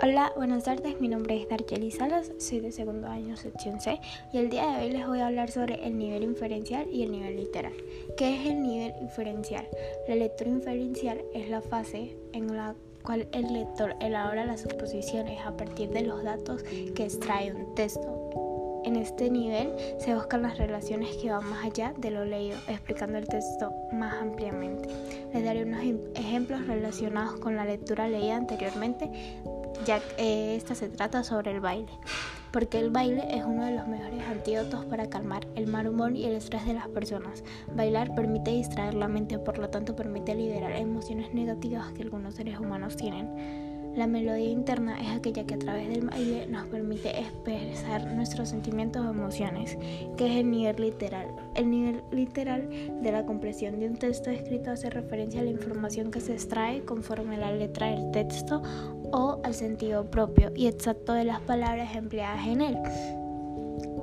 Hola, buenas tardes. Mi nombre es Darcheli Salas, soy de segundo año sección C y el día de hoy les voy a hablar sobre el nivel inferencial y el nivel literal. ¿Qué es el nivel inferencial? La lectura inferencial es la fase en la cual el lector elabora las suposiciones a partir de los datos que extrae un texto. En este nivel se buscan las relaciones que van más allá de lo leído, explicando el texto más ampliamente. Les daré unos em-, ejemplos relacionados con la lectura leída anteriormente ya que esta se trata sobre el baile, porque el baile es uno de los mejores antídotos para calmar el mal humor y el estrés de las personas. Bailar permite distraer la mente, por lo tanto permite liberar emociones negativas que algunos seres humanos tienen. La melodía interna es aquella que a través del baile nos permite expresar nuestros sentimientos o emociones, que es el nivel literal. El nivel literal de la compresión de un texto escrito hace referencia a la información que se extrae conforme la letra del texto o al sentido propio y exacto de las palabras empleadas en él.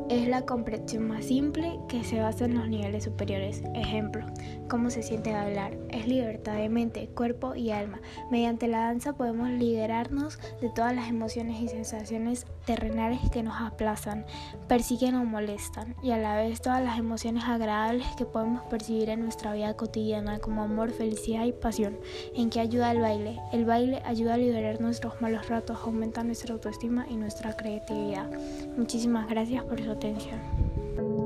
Es la comprensión más simple que se basa en los niveles superiores. Ejemplo, ¿cómo se siente bailar? Es libertad de mente, cuerpo y alma. Mediante la danza podemos liberarnos de todas las emociones y sensaciones terrenales que nos aplazan, persiguen o molestan, y a la vez todas las emociones agradables que podemos percibir en nuestra vida cotidiana, como amor, felicidad y pasión. ¿En qué ayuda el baile? El baile ayuda a liberar nuestros malos ratos, aumenta nuestra autoestima y nuestra creatividad. Muchísimas gracias por su atención.